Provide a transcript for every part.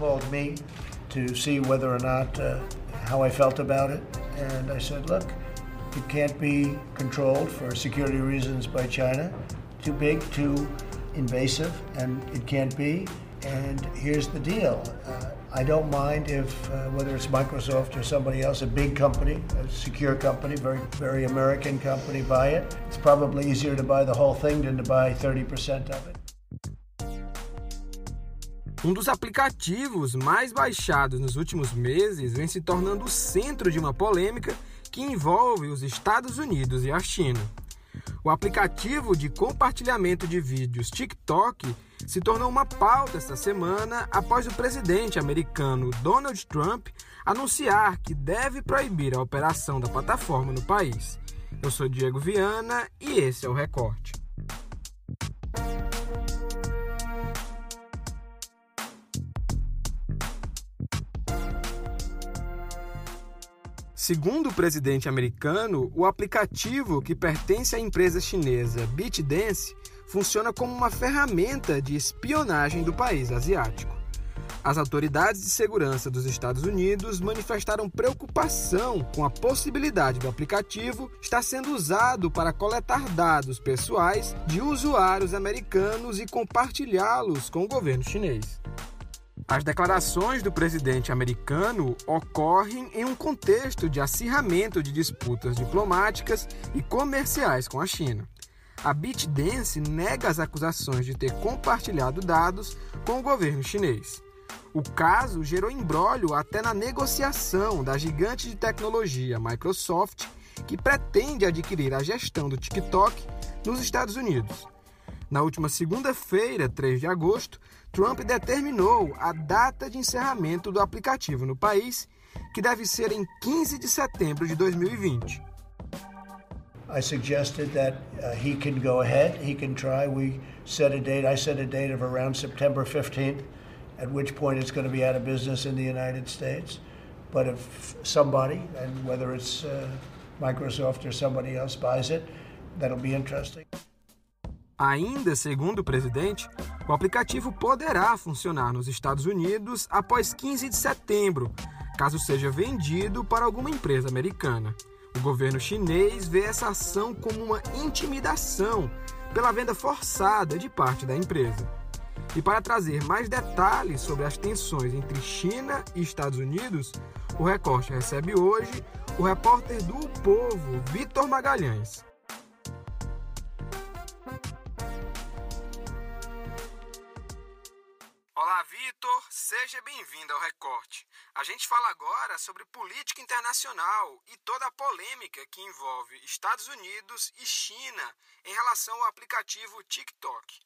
called me to see whether or not uh, how I felt about it. And I said, look, it can't be controlled for security reasons by China. Too big, too invasive, and it can't be. And here's the deal. Uh, I don't mind if, uh, whether it's Microsoft or somebody else, a big company, a secure company, very, very American company, buy it. It's probably easier to buy the whole thing than to buy 30% of it. Um dos aplicativos mais baixados nos últimos meses vem se tornando o centro de uma polêmica que envolve os Estados Unidos e a China. O aplicativo de compartilhamento de vídeos TikTok se tornou uma pauta esta semana após o presidente americano Donald Trump anunciar que deve proibir a operação da plataforma no país. Eu sou Diego Viana e esse é o Recorte. Segundo o presidente americano, o aplicativo que pertence à empresa chinesa BitDance funciona como uma ferramenta de espionagem do país asiático. As autoridades de segurança dos Estados Unidos manifestaram preocupação com a possibilidade do aplicativo estar sendo usado para coletar dados pessoais de usuários americanos e compartilhá-los com o governo chinês. As declarações do presidente americano ocorrem em um contexto de acirramento de disputas diplomáticas e comerciais com a China. A BitDance nega as acusações de ter compartilhado dados com o governo chinês. O caso gerou embrólio até na negociação da gigante de tecnologia Microsoft, que pretende adquirir a gestão do TikTok nos Estados Unidos. Na última segunda-feira, 3 de agosto, Trump determinou a data de encerramento do aplicativo no país, que deve ser em 15 de setembro de 2020. I suggested that uh, he can go ahead, he can try. We set a date, I set a date of around September 15th, at which point it's going to be out of business in the United States. But if somebody, and whether it's uh, Microsoft or somebody else buys it, that'll be interesting. Ainda segundo o presidente, o aplicativo poderá funcionar nos Estados Unidos após 15 de setembro, caso seja vendido para alguma empresa americana. O governo chinês vê essa ação como uma intimidação pela venda forçada de parte da empresa. E para trazer mais detalhes sobre as tensões entre China e Estados Unidos, o Recorte recebe hoje o repórter do Povo, Vitor Magalhães. Seja bem-vindo ao Recorte. A gente fala agora sobre política internacional e toda a polêmica que envolve Estados Unidos e China em relação ao aplicativo TikTok.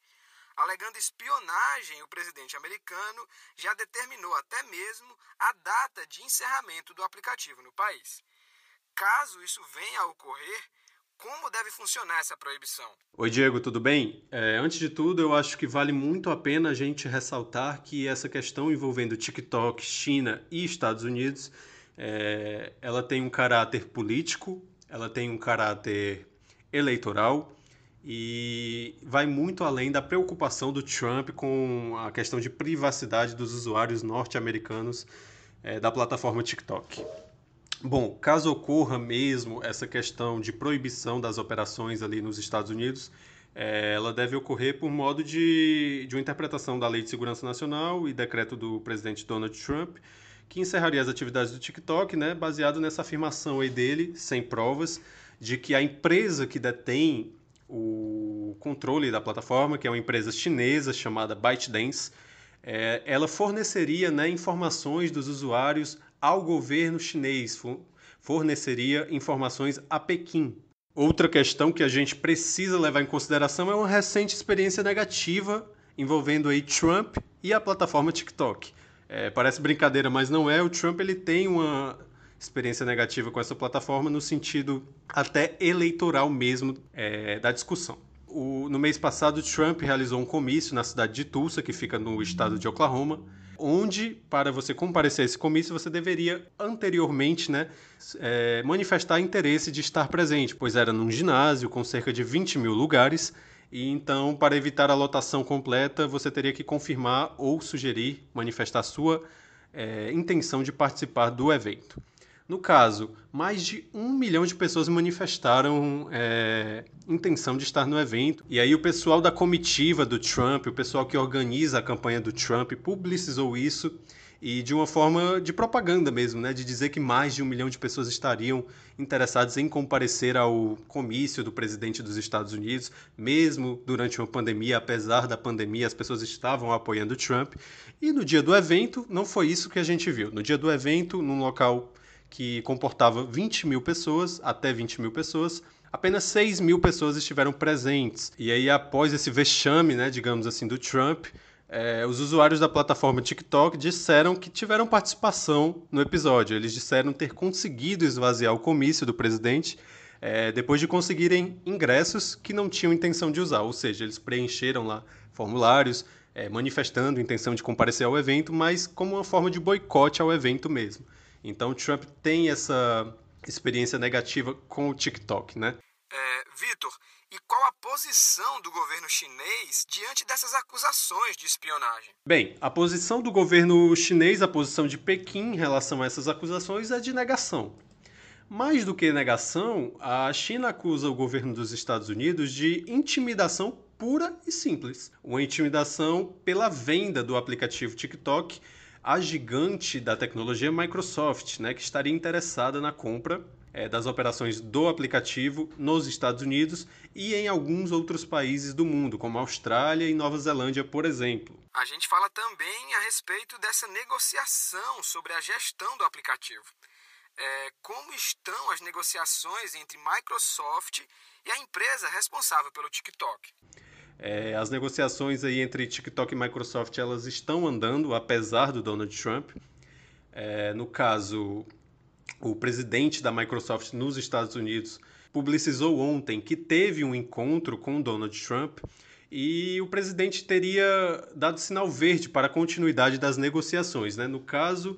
Alegando espionagem, o presidente americano já determinou até mesmo a data de encerramento do aplicativo no país. Caso isso venha a ocorrer, como deve funcionar essa proibição? Oi, Diego, tudo bem? É, antes de tudo, eu acho que vale muito a pena a gente ressaltar que essa questão envolvendo TikTok, China e Estados Unidos, é, ela tem um caráter político, ela tem um caráter eleitoral e vai muito além da preocupação do Trump com a questão de privacidade dos usuários norte-americanos é, da plataforma TikTok. Bom, caso ocorra mesmo essa questão de proibição das operações ali nos Estados Unidos, é, ela deve ocorrer por modo de, de uma interpretação da Lei de Segurança Nacional e decreto do presidente Donald Trump, que encerraria as atividades do TikTok, né, baseado nessa afirmação aí dele, sem provas, de que a empresa que detém o controle da plataforma, que é uma empresa chinesa chamada ByteDance, é, ela forneceria né, informações dos usuários ao governo chinês, forneceria informações a Pequim. Outra questão que a gente precisa levar em consideração é uma recente experiência negativa envolvendo aí Trump e a plataforma TikTok. É, parece brincadeira, mas não é. O Trump ele tem uma experiência negativa com essa plataforma no sentido até eleitoral mesmo é, da discussão. O, no mês passado, Trump realizou um comício na cidade de Tulsa, que fica no estado de Oklahoma, onde, para você comparecer a esse comício, você deveria anteriormente né, é, manifestar interesse de estar presente, pois era num ginásio com cerca de 20 mil lugares e então, para evitar a lotação completa, você teria que confirmar ou sugerir, manifestar sua é, intenção de participar do evento. No caso, mais de um milhão de pessoas manifestaram é, intenção de estar no evento. E aí o pessoal da comitiva do Trump, o pessoal que organiza a campanha do Trump, publicizou isso e de uma forma de propaganda mesmo, né? De dizer que mais de um milhão de pessoas estariam interessadas em comparecer ao comício do presidente dos Estados Unidos, mesmo durante uma pandemia, apesar da pandemia, as pessoas estavam apoiando Trump. E no dia do evento, não foi isso que a gente viu. No dia do evento, num local que comportava 20 mil pessoas, até 20 mil pessoas, apenas 6 mil pessoas estiveram presentes. E aí, após esse vexame, né, digamos assim, do Trump, é, os usuários da plataforma TikTok disseram que tiveram participação no episódio. Eles disseram ter conseguido esvaziar o comício do presidente é, depois de conseguirem ingressos que não tinham intenção de usar. Ou seja, eles preencheram lá formulários é, manifestando intenção de comparecer ao evento, mas como uma forma de boicote ao evento mesmo. Então, o Trump tem essa experiência negativa com o TikTok, né? É, Vitor, e qual a posição do governo chinês diante dessas acusações de espionagem? Bem, a posição do governo chinês, a posição de Pequim em relação a essas acusações é de negação. Mais do que negação, a China acusa o governo dos Estados Unidos de intimidação pura e simples. Uma intimidação pela venda do aplicativo TikTok a gigante da tecnologia Microsoft, né, que estaria interessada na compra é, das operações do aplicativo nos Estados Unidos e em alguns outros países do mundo, como Austrália e Nova Zelândia, por exemplo. A gente fala também a respeito dessa negociação sobre a gestão do aplicativo. É, como estão as negociações entre Microsoft e a empresa responsável pelo TikTok? É, as negociações aí entre TikTok e Microsoft elas estão andando apesar do Donald Trump. É, no caso, o presidente da Microsoft nos Estados Unidos publicizou ontem que teve um encontro com Donald Trump e o presidente teria dado sinal verde para a continuidade das negociações. Né? No caso,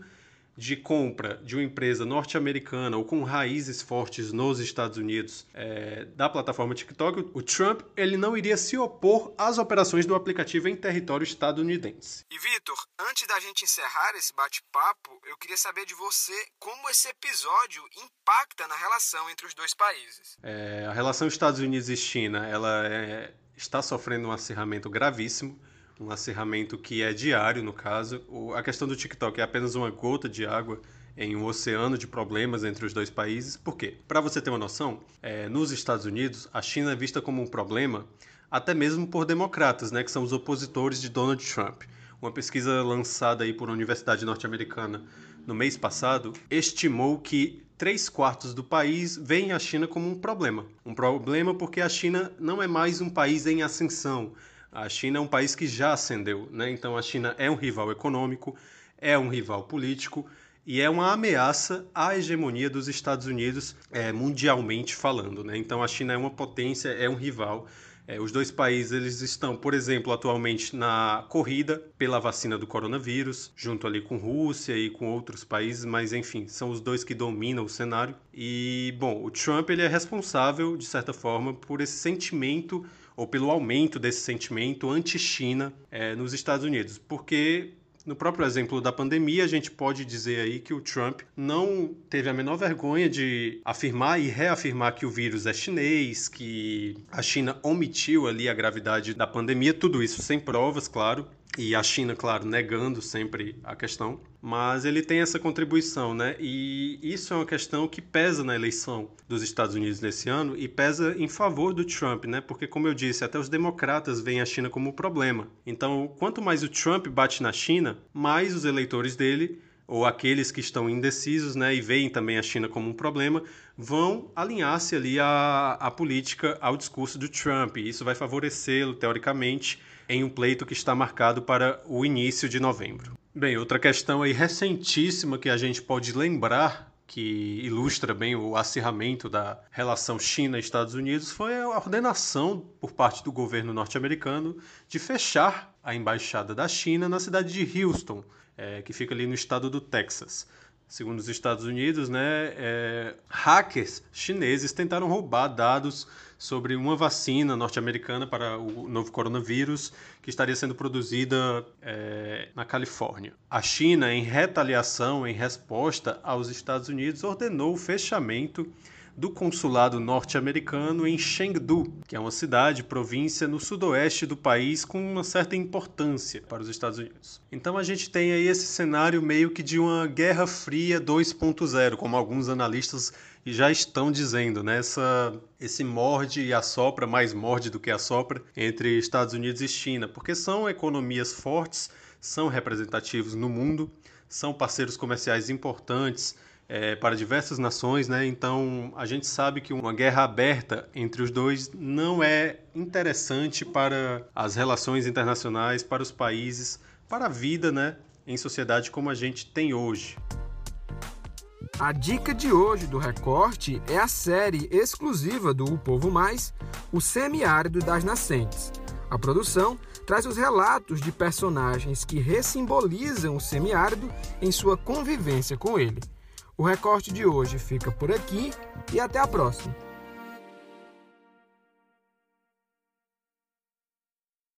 de compra de uma empresa norte-americana ou com raízes fortes nos Estados Unidos é, da plataforma TikTok, o Trump ele não iria se opor às operações do aplicativo em território estadunidense. E Vitor, antes da gente encerrar esse bate-papo, eu queria saber de você como esse episódio impacta na relação entre os dois países. É, a relação Estados Unidos e China ela é, está sofrendo um acirramento gravíssimo um acirramento que é diário, no caso. O, a questão do TikTok é apenas uma gota de água em um oceano de problemas entre os dois países. Por quê? Para você ter uma noção, é, nos Estados Unidos, a China é vista como um problema até mesmo por democratas, né, que são os opositores de Donald Trump. Uma pesquisa lançada aí por uma universidade norte-americana no mês passado estimou que três quartos do país veem a China como um problema. Um problema porque a China não é mais um país em ascensão. A China é um país que já ascendeu, né? Então a China é um rival econômico, é um rival político e é uma ameaça à hegemonia dos Estados Unidos é, mundialmente falando, né? Então a China é uma potência, é um rival. É, os dois países eles estão, por exemplo, atualmente na corrida pela vacina do coronavírus, junto ali com Rússia e com outros países, mas enfim, são os dois que dominam o cenário. E bom, o Trump ele é responsável de certa forma por esse sentimento ou pelo aumento desse sentimento anti-China é, nos Estados Unidos, porque no próprio exemplo da pandemia, a gente pode dizer aí que o Trump não teve a menor vergonha de afirmar e reafirmar que o vírus é chinês, que a China omitiu ali a gravidade da pandemia, tudo isso sem provas, claro, e a China, claro, negando sempre a questão, mas ele tem essa contribuição, né? E isso é uma questão que pesa na eleição dos Estados Unidos nesse ano e pesa em favor do Trump, né? Porque, como eu disse, até os democratas veem a China como um problema. Então, quanto mais o Trump bate na China, mais os eleitores dele ou aqueles que estão indecisos né, e veem também a China como um problema, vão alinhar-se ali à, à política, ao discurso do Trump. E isso vai favorecê-lo, teoricamente, em um pleito que está marcado para o início de novembro. Bem, outra questão aí recentíssima que a gente pode lembrar que ilustra bem o acirramento da relação China-Estados Unidos foi a ordenação por parte do governo norte-americano de fechar a embaixada da China na cidade de Houston, é, que fica ali no estado do Texas. Segundo os Estados Unidos, né, é, hackers chineses tentaram roubar dados sobre uma vacina norte-americana para o novo coronavírus que estaria sendo produzida é, na Califórnia. A China, em retaliação, em resposta aos Estados Unidos, ordenou o fechamento do consulado norte-americano em Chengdu, que é uma cidade, província no sudoeste do país com uma certa importância para os Estados Unidos. Então a gente tem aí esse cenário meio que de uma Guerra Fria 2.0, como alguns analistas já estão dizendo, né? Essa, esse morde e assopra, mais morde do que assopra, entre Estados Unidos e China, porque são economias fortes, são representativos no mundo, são parceiros comerciais importantes, é, para diversas nações, né? Então a gente sabe que uma guerra aberta entre os dois não é interessante para as relações internacionais, para os países, para a vida, né? Em sociedade como a gente tem hoje. A dica de hoje do Recorte é a série exclusiva do O Povo Mais, O Semiárido das Nascentes. A produção traz os relatos de personagens que ressimbolizam o semiárido em sua convivência com ele. O recorte de hoje fica por aqui e até a próxima.